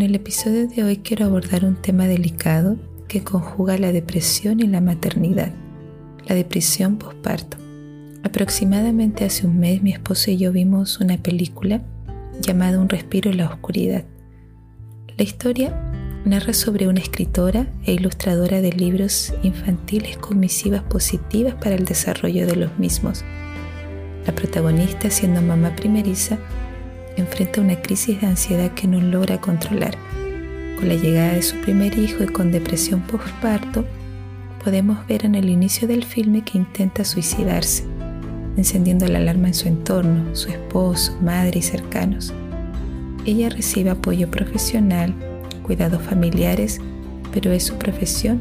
En el episodio de hoy quiero abordar un tema delicado que conjuga la depresión y la maternidad, la depresión postparto. Aproximadamente hace un mes mi esposo y yo vimos una película llamada Un respiro en la oscuridad. La historia narra sobre una escritora e ilustradora de libros infantiles con misivas positivas para el desarrollo de los mismos. La protagonista, siendo mamá primeriza, enfrenta una crisis de ansiedad que no logra controlar. Con la llegada de su primer hijo y con depresión postparto, podemos ver en el inicio del filme que intenta suicidarse, encendiendo la alarma en su entorno, su esposo, madre y cercanos. Ella recibe apoyo profesional, cuidados familiares, pero es su profesión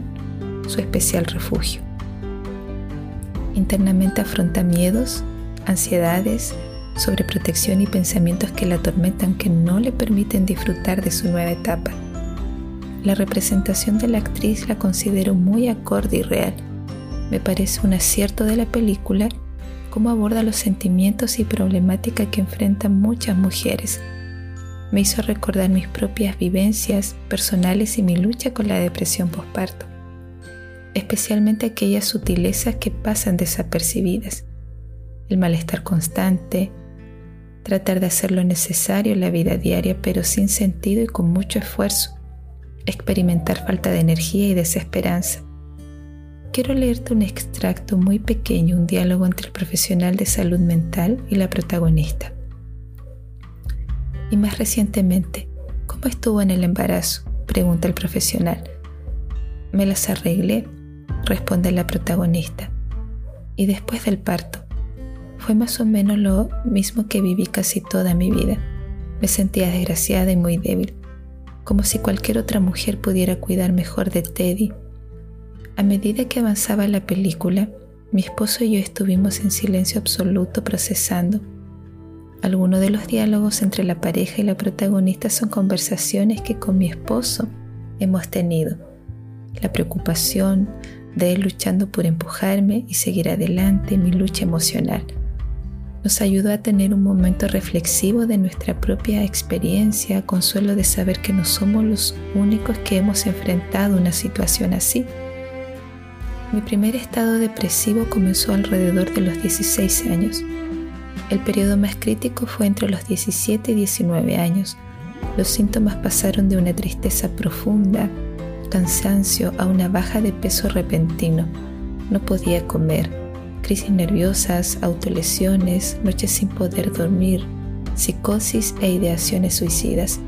su especial refugio. Internamente afronta miedos, ansiedades, sobreprotección y pensamientos que la atormentan que no le permiten disfrutar de su nueva etapa. La representación de la actriz la considero muy acorde y real. Me parece un acierto de la película cómo aborda los sentimientos y problemáticas que enfrentan muchas mujeres. Me hizo recordar mis propias vivencias personales y mi lucha con la depresión postparto, especialmente aquellas sutilezas que pasan desapercibidas, el malestar constante, tratar de hacer lo necesario en la vida diaria pero sin sentido y con mucho esfuerzo, experimentar falta de energía y desesperanza. Quiero leerte un extracto muy pequeño, un diálogo entre el profesional de salud mental y la protagonista. Y más recientemente, ¿cómo estuvo en el embarazo? pregunta el profesional. Me las arreglé, responde la protagonista. Y después del parto, fue más o menos lo mismo que viví casi toda mi vida. Me sentía desgraciada y muy débil, como si cualquier otra mujer pudiera cuidar mejor de Teddy. A medida que avanzaba la película, mi esposo y yo estuvimos en silencio absoluto procesando. Algunos de los diálogos entre la pareja y la protagonista son conversaciones que con mi esposo hemos tenido. La preocupación de él luchando por empujarme y seguir adelante, mi lucha emocional nos ayudó a tener un momento reflexivo de nuestra propia experiencia, consuelo de saber que no somos los únicos que hemos enfrentado una situación así. Mi primer estado depresivo comenzó alrededor de los 16 años. El periodo más crítico fue entre los 17 y 19 años. Los síntomas pasaron de una tristeza profunda, cansancio, a una baja de peso repentino. No podía comer, crisis nerviosas, autolesiones, noches sin poder dormir, psicosis e ideaciones suicidas.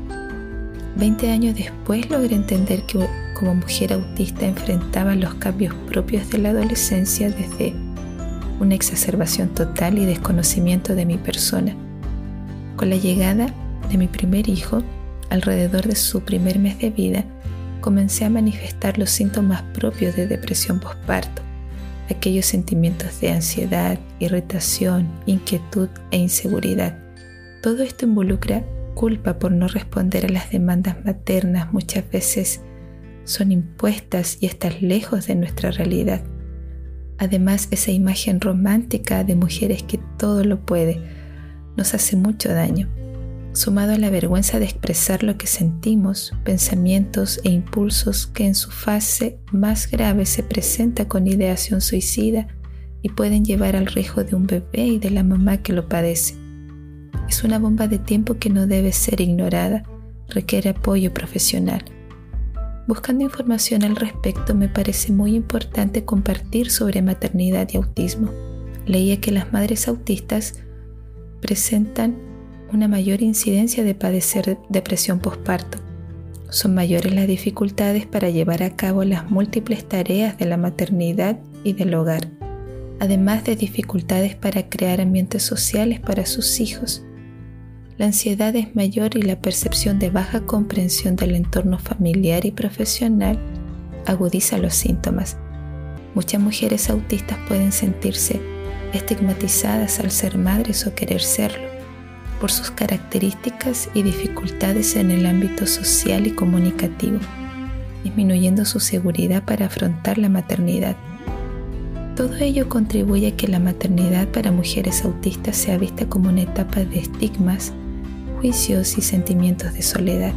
Veinte años después logré entender que como mujer autista enfrentaba los cambios propios de la adolescencia desde una exacerbación total y desconocimiento de mi persona. Con la llegada de mi primer hijo, alrededor de su primer mes de vida, comencé a manifestar los síntomas propios de depresión postparto aquellos sentimientos de ansiedad, irritación, inquietud e inseguridad. Todo esto involucra culpa por no responder a las demandas maternas muchas veces son impuestas y están lejos de nuestra realidad. Además, esa imagen romántica de mujeres que todo lo puede nos hace mucho daño sumado a la vergüenza de expresar lo que sentimos, pensamientos e impulsos que en su fase más grave se presenta con ideación suicida y pueden llevar al riesgo de un bebé y de la mamá que lo padece. Es una bomba de tiempo que no debe ser ignorada, requiere apoyo profesional. Buscando información al respecto me parece muy importante compartir sobre maternidad y autismo. Leía que las madres autistas presentan una mayor incidencia de padecer depresión postparto. Son mayores las dificultades para llevar a cabo las múltiples tareas de la maternidad y del hogar, además de dificultades para crear ambientes sociales para sus hijos. La ansiedad es mayor y la percepción de baja comprensión del entorno familiar y profesional agudiza los síntomas. Muchas mujeres autistas pueden sentirse estigmatizadas al ser madres o querer serlo por sus características y dificultades en el ámbito social y comunicativo, disminuyendo su seguridad para afrontar la maternidad. Todo ello contribuye a que la maternidad para mujeres autistas sea vista como una etapa de estigmas, juicios y sentimientos de soledad,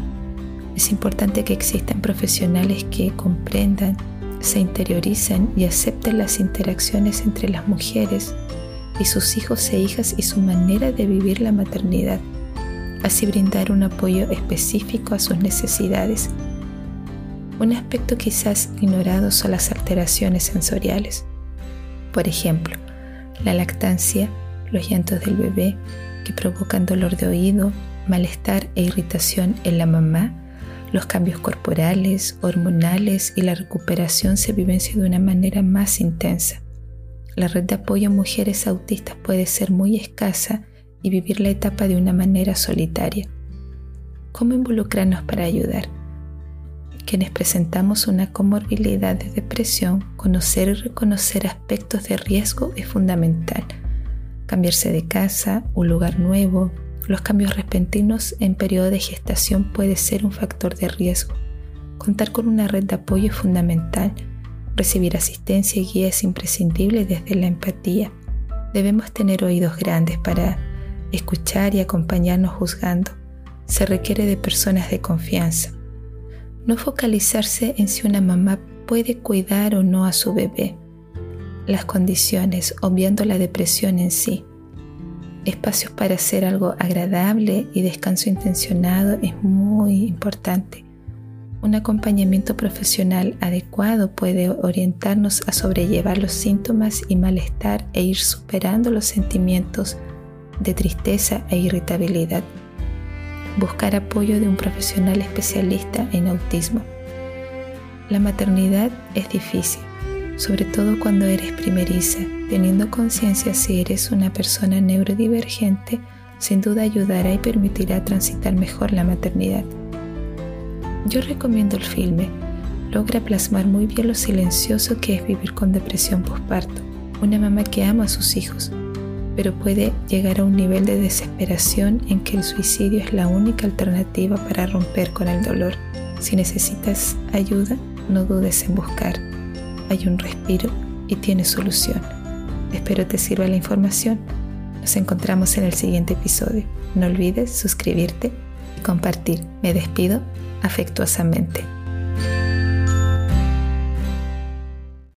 Es importante que existan profesionales que comprendan, se interioricen y acepten las interacciones entre las mujeres y sus hijos e hijas y su manera de vivir la maternidad, así brindar un apoyo específico a sus necesidades. Un aspecto quizás ignorado son las alteraciones sensoriales. Por ejemplo, la lactancia, los llantos del bebé que provocan dolor de oído, malestar e irritación en la mamá, los cambios corporales, hormonales y la recuperación se vivencian de una manera más intensa. La red de apoyo a mujeres autistas puede ser muy escasa y vivir la etapa de una manera solitaria. ¿Cómo involucrarnos para ayudar? Quienes presentamos una comorbilidad de depresión, conocer y reconocer aspectos de riesgo es fundamental. Cambiarse de casa, un lugar nuevo, los cambios repentinos en periodo de gestación puede ser un factor de riesgo. Contar con una red de apoyo es fundamental. Recibir asistencia y guía es imprescindible desde la empatía. Debemos tener oídos grandes para escuchar y acompañarnos juzgando. Se requiere de personas de confianza. No focalizarse en si una mamá puede cuidar o no a su bebé. Las condiciones, obviando la depresión en sí espacios para hacer algo agradable y descanso intencionado es muy importante. Un acompañamiento profesional adecuado puede orientarnos a sobrellevar los síntomas y malestar e ir superando los sentimientos de tristeza e irritabilidad. Buscar apoyo de un profesional especialista en autismo. La maternidad es difícil sobre todo cuando eres primeriza, teniendo conciencia si eres una persona neurodivergente, sin duda ayudará y permitirá transitar mejor la maternidad. Yo recomiendo el filme, logra plasmar muy bien lo silencioso que es vivir con depresión postparto, una mamá que ama a sus hijos, pero puede llegar a un nivel de desesperación en que el suicidio es la única alternativa para romper con el dolor. Si necesitas ayuda, no dudes en buscar hay un respiro y tiene solución. Espero te sirva la información. Nos encontramos en el siguiente episodio. No olvides suscribirte y compartir. Me despido afectuosamente.